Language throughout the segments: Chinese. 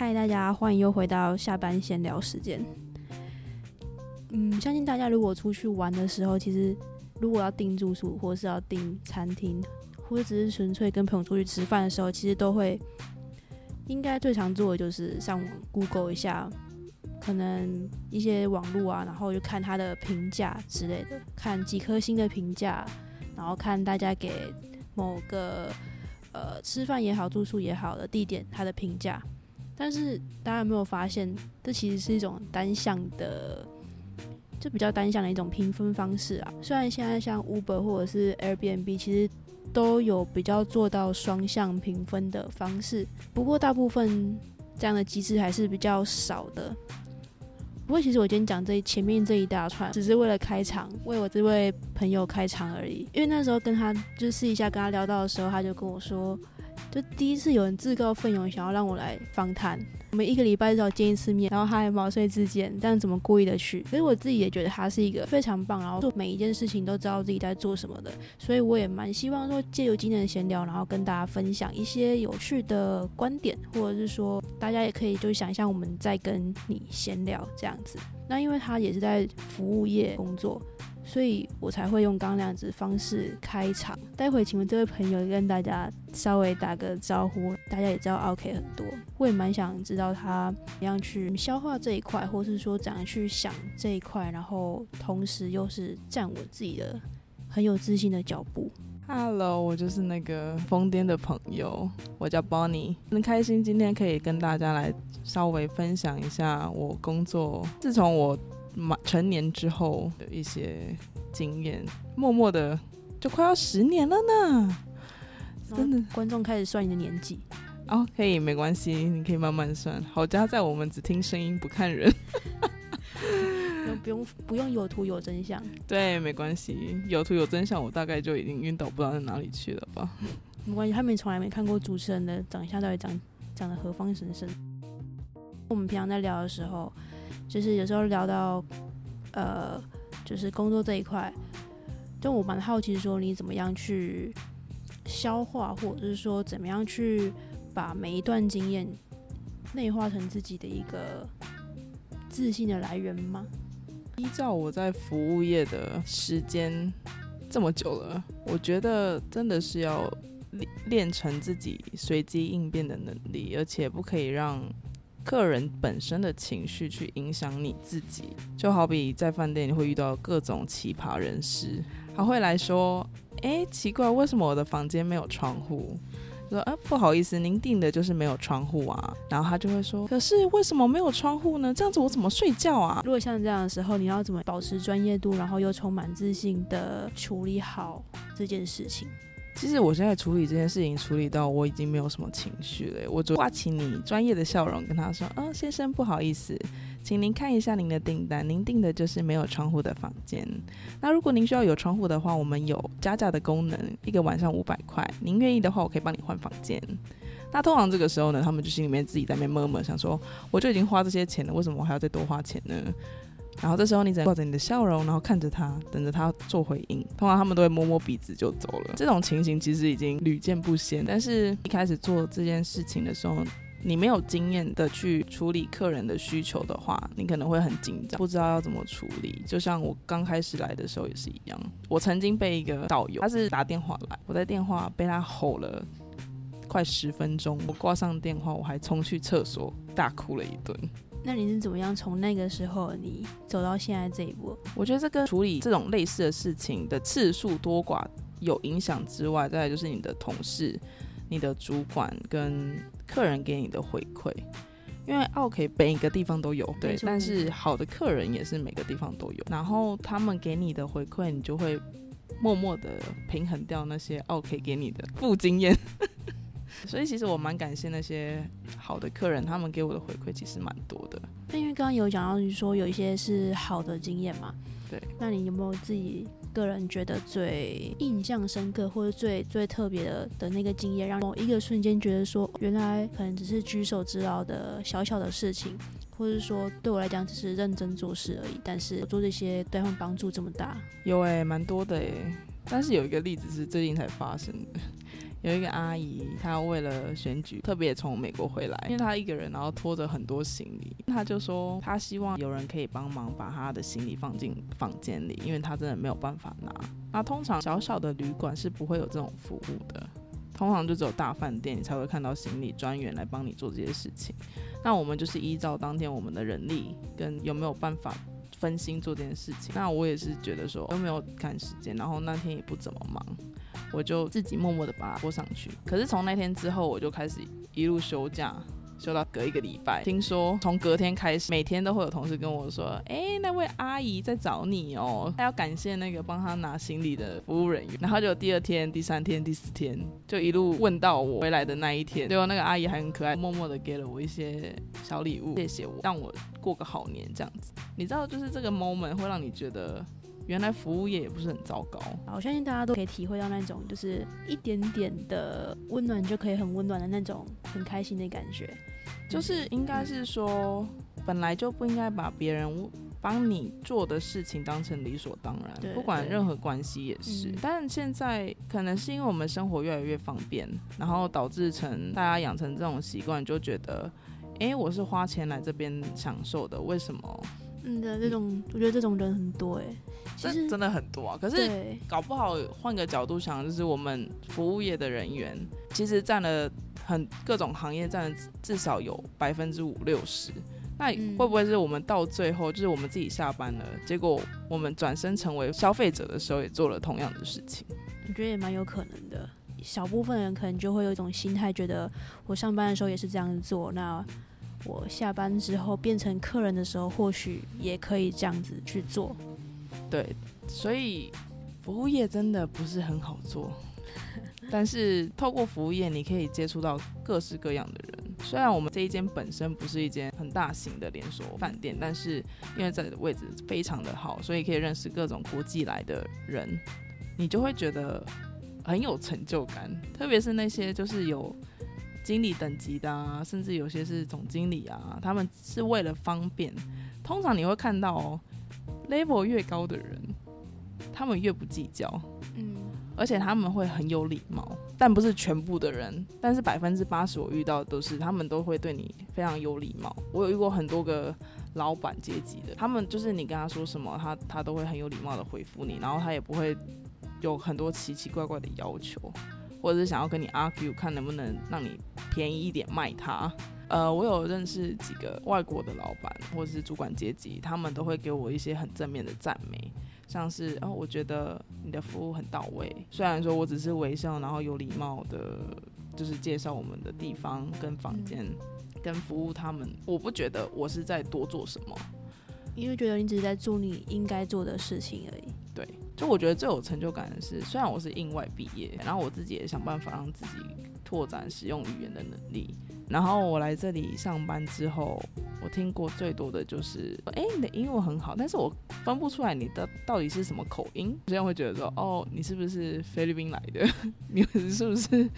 嗨，大家欢迎又回到下班闲聊时间。嗯，相信大家如果出去玩的时候，其实如果要订住宿，或是要订餐厅，或者只是纯粹跟朋友出去吃饭的时候，其实都会应该最常做的就是上网 Google 一下，可能一些网络啊，然后就看它的评价之类的，看几颗星的评价，然后看大家给某个呃吃饭也好、住宿也好的地点它的评价。但是大家有没有发现，这其实是一种单向的，就比较单向的一种评分方式啊。虽然现在像 Uber 或者是 Airbnb，其实都有比较做到双向评分的方式，不过大部分这样的机制还是比较少的。不过其实我今天讲这前面这一大串，只是为了开场，为我这位朋友开场而已。因为那时候跟他就试一下跟他聊到的时候，他就跟我说。就第一次有人自告奋勇想要让我来访谈，我们一个礼拜至少见一次面，然后他还毛遂自荐，这样怎么故意的去？可是我自己也觉得他是一个非常棒，然后做每一件事情都知道自己在做什么的，所以我也蛮希望说借由今天的闲聊，然后跟大家分享一些有趣的观点，或者是说大家也可以就想象我们在跟你闲聊这样子。那因为他也是在服务业工作。所以我才会用刚那样子方式开场。待会请问这位朋友跟大家稍微打个招呼。大家也知道 OK 很多，我也蛮想知道他怎样去消化这一块，或是说怎样去想这一块，然后同时又是站稳自己的很有自信的脚步。Hello，我就是那个疯癫的朋友，我叫 Bonnie，很开心今天可以跟大家来稍微分享一下我工作。自从我满成年之后的一些经验，默默的就快要十年了呢。真的，观众开始算你的年纪哦，可以没关系，你可以慢慢算。好家在我们只听声音不看人，不用不用有图有真相。对，没关系，有图有真相，我大概就已经晕倒不知道在哪里去了吧。没关系，他们从来没看过主持人的长相到底长长得何方神圣。我们平常在聊的时候。就是有时候聊到，呃，就是工作这一块，就我蛮好奇说你怎么样去消化，或者是说怎么样去把每一段经验内化成自己的一个自信的来源吗？依照我在服务业的时间这么久了，我觉得真的是要练成自己随机应变的能力，而且不可以让。客人本身的情绪去影响你自己，就好比在饭店你会遇到各种奇葩人士，他会来说：“哎，奇怪，为什么我的房间没有窗户？”说：“啊，不好意思，您订的就是没有窗户啊。”然后他就会说：“可是为什么没有窗户呢？这样子我怎么睡觉啊？”如果像这样的时候，你要怎么保持专业度，然后又充满自信的处理好这件事情？其实我现在处理这件事情，处理到我已经没有什么情绪了。我就挂起你专业的笑容，跟他说：“嗯，先生，不好意思，请您看一下您的订单，您订的就是没有窗户的房间。那如果您需要有窗户的话，我们有加价的功能，一个晚上五百块。您愿意的话，我可以帮你换房间。那通常这个时候呢，他们就心里面自己在那边默默想说：我就已经花这些钱了，为什么我还要再多花钱呢？”然后这时候你只能挂着你的笑容，然后看着他，等着他做回应。通常他们都会摸摸鼻子就走了。这种情形其实已经屡见不鲜。但是一开始做这件事情的时候，你没有经验的去处理客人的需求的话，你可能会很紧张，不知道要怎么处理。就像我刚开始来的时候也是一样。我曾经被一个导游，他是打电话来，我在电话被他吼了快十分钟。我挂上电话，我还冲去厕所大哭了一顿。那你是怎么样从那个时候你走到现在这一步？我觉得这跟处理这种类似的事情的次数多寡有影响之外，再来就是你的同事、你的主管跟客人给你的回馈。因为 OK 每个地方都有，对，但是好的客人也是每个地方都有。然后他们给你的回馈，你就会默默的平衡掉那些 OK 给你的负经验。所以其实我蛮感谢那些好的客人，他们给我的回馈其实蛮多的。那因为刚刚有讲到，你说有一些是好的经验嘛？对。那你有没有自己个人觉得最印象深刻，或者最最特别的的那个经验，让某一个瞬间觉得说，原来可能只是举手之劳的小小的事情，或者说对我来讲只是认真做事而已，但是我做这些对他们帮助这么大？有诶，蛮多的诶。但是有一个例子是最近才发生的。有一个阿姨，她为了选举特别从美国回来，因为她一个人，然后拖着很多行李，她就说她希望有人可以帮忙把她的行李放进房间里，因为她真的没有办法拿。那通常小小的旅馆是不会有这种服务的，通常就只有大饭店才会看到行李专员来帮你做这些事情。那我们就是依照当天我们的人力跟有没有办法分心做这件事情。那我也是觉得说都没有赶时间，然后那天也不怎么忙。我就自己默默的把它播上去。可是从那天之后，我就开始一路休假，休到隔一个礼拜。听说从隔天开始，每天都会有同事跟我说：“哎，那位阿姨在找你哦，她要感谢那个帮她拿行李的服务人员。”然后就第二天、第三天、第四天，就一路问到我回来的那一天。最后那个阿姨还很可爱，默默的给了我一些小礼物，谢谢我，让我过个好年这样子。你知道，就是这个 moment 会让你觉得。原来服务业也不是很糟糕，我相信大家都可以体会到那种就是一点点的温暖就可以很温暖的那种很开心的感觉。就是应该是说，本来就不应该把别人帮你做的事情当成理所当然，不管任何关系也是。但现在可能是因为我们生活越来越方便，然后导致成大家养成这种习惯，就觉得，哎，我是花钱来这边享受的，为什么？嗯的这种，我觉得这种人很多哎，其实真的很多啊。可是搞不好换个角度想，就是我们服务业的人员，其实占了很各种行业占了至少有百分之五六十。那会不会是我们到最后，就是我们自己下班了，结果我们转身成为消费者的时候，也做了同样的事情？我觉得也蛮有可能的。小部分人可能就会有一种心态，觉得我上班的时候也是这样做，那。我下班之后变成客人的时候，或许也可以这样子去做。对，所以服务业真的不是很好做，但是透过服务业，你可以接触到各式各样的人。虽然我们这一间本身不是一间很大型的连锁饭店，但是因为这里的位置非常的好，所以可以认识各种国际来的人，你就会觉得很有成就感。特别是那些就是有。经理等级的啊，甚至有些是总经理啊，他们是为了方便。通常你会看到哦，level 越高的人，他们越不计较，嗯，而且他们会很有礼貌。但不是全部的人，但是百分之八十我遇到的都是，他们都会对你非常有礼貌。我有遇过很多个老板阶级的，他们就是你跟他说什么，他他都会很有礼貌的回复你，然后他也不会有很多奇奇怪怪的要求。或者是想要跟你 argue，看能不能让你便宜一点卖它。呃，我有认识几个外国的老板或者是主管阶级，他们都会给我一些很正面的赞美，像是哦，我觉得你的服务很到位。虽然说我只是微笑，然后有礼貌的，就是介绍我们的地方跟房间跟服务他们，我不觉得我是在多做什么，因为觉得你只是在做你应该做的事情而已。对。就我觉得最有成就感的是，虽然我是应外毕业，然后我自己也想办法让自己拓展使用语言的能力。然后我来这里上班之后，我听过最多的就是，哎，你的英文很好，但是我分不出来你的到底是什么口音。这样会觉得说，哦，你是不是菲律宾来的？你是不是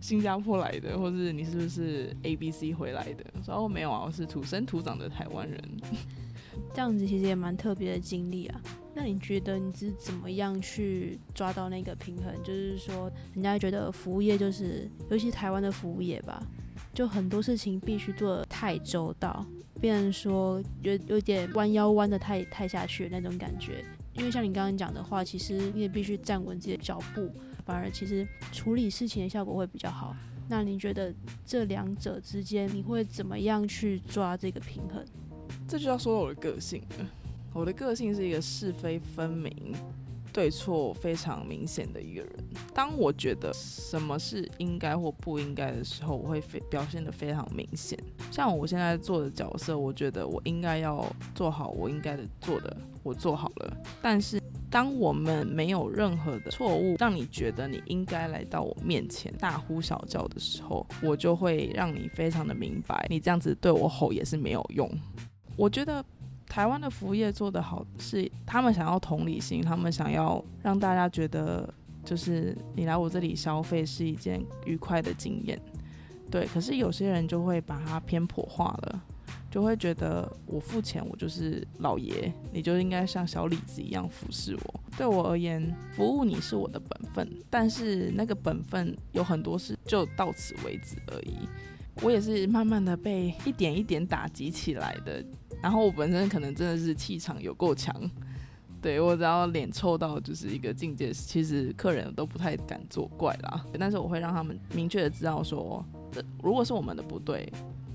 新加坡来的？或是你是不是 A B C 回来的？说哦，没有啊，我是土生土长的台湾人。这样子其实也蛮特别的经历啊。那你觉得你是怎么样去抓到那个平衡？就是说，人家觉得服务业就是，尤其台湾的服务业吧，就很多事情必须做的太周到，变成说有有点弯腰弯的太太下去那种感觉。因为像你刚刚讲的话，其实你也必须站稳自己的脚步，反而其实处理事情的效果会比较好。那你觉得这两者之间，你会怎么样去抓这个平衡？这就要说到我的个性了。我的个性是一个是非分明、对错非常明显的一个人。当我觉得什么是应该或不应该的时候，我会非表现的非常明显。像我现在做的角色，我觉得我应该要做好我应该的做的，我做好了。但是当我们没有任何的错误，让你觉得你应该来到我面前大呼小叫的时候，我就会让你非常的明白，你这样子对我吼也是没有用。我觉得台湾的服务业做得好，是他们想要同理心，他们想要让大家觉得，就是你来我这里消费是一件愉快的经验，对。可是有些人就会把它偏颇化了，就会觉得我付钱，我就是老爷，你就应该像小李子一样服侍我。对我而言，服务你是我的本分，但是那个本分有很多事就到此为止而已。我也是慢慢的被一点一点打击起来的，然后我本身可能真的是气场有够强，对我只要脸臭到就是一个境界，其实客人都不太敢作怪啦。但是我会让他们明确的知道说，这如果是我们的不对。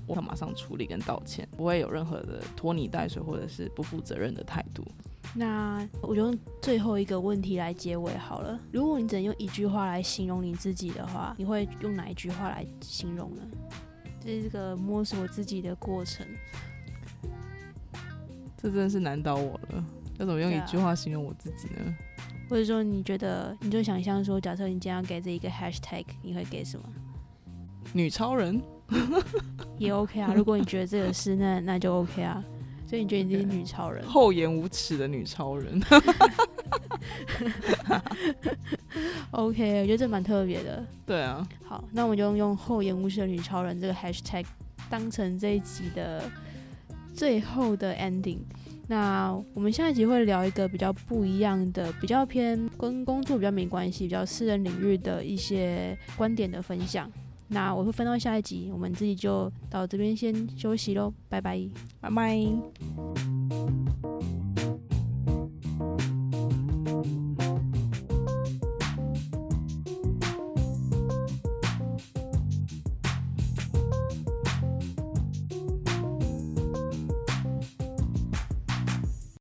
我会马上处理跟道歉，不会有任何的拖泥带水或者是不负责任的态度。那我就用最后一个问题来结尾好了。如果你只能用一句话来形容你自己的话，你会用哪一句话来形容呢？这是这个摸索自己的过程。这真的是难倒我了。要怎么用一句话形容我自己呢？或者说，你觉得你就想象说，假设你今天要给这一个 hashtag，你会给什么？女超人。也 OK 啊，如果你觉得这个是，那那就 OK 啊。所以你觉得你是女超人，厚颜无耻的女超人。OK，我觉得这蛮特别的。对啊。好，那我们就用厚颜无耻的女超人这个 Hashtag 当成这一集的最后的 ending。那我们下一集会聊一个比较不一样的，比较偏跟工作比较没关系、比较私人领域的一些观点的分享。那我会分到下一集，我们自己就到这边先休息喽，拜拜，拜拜。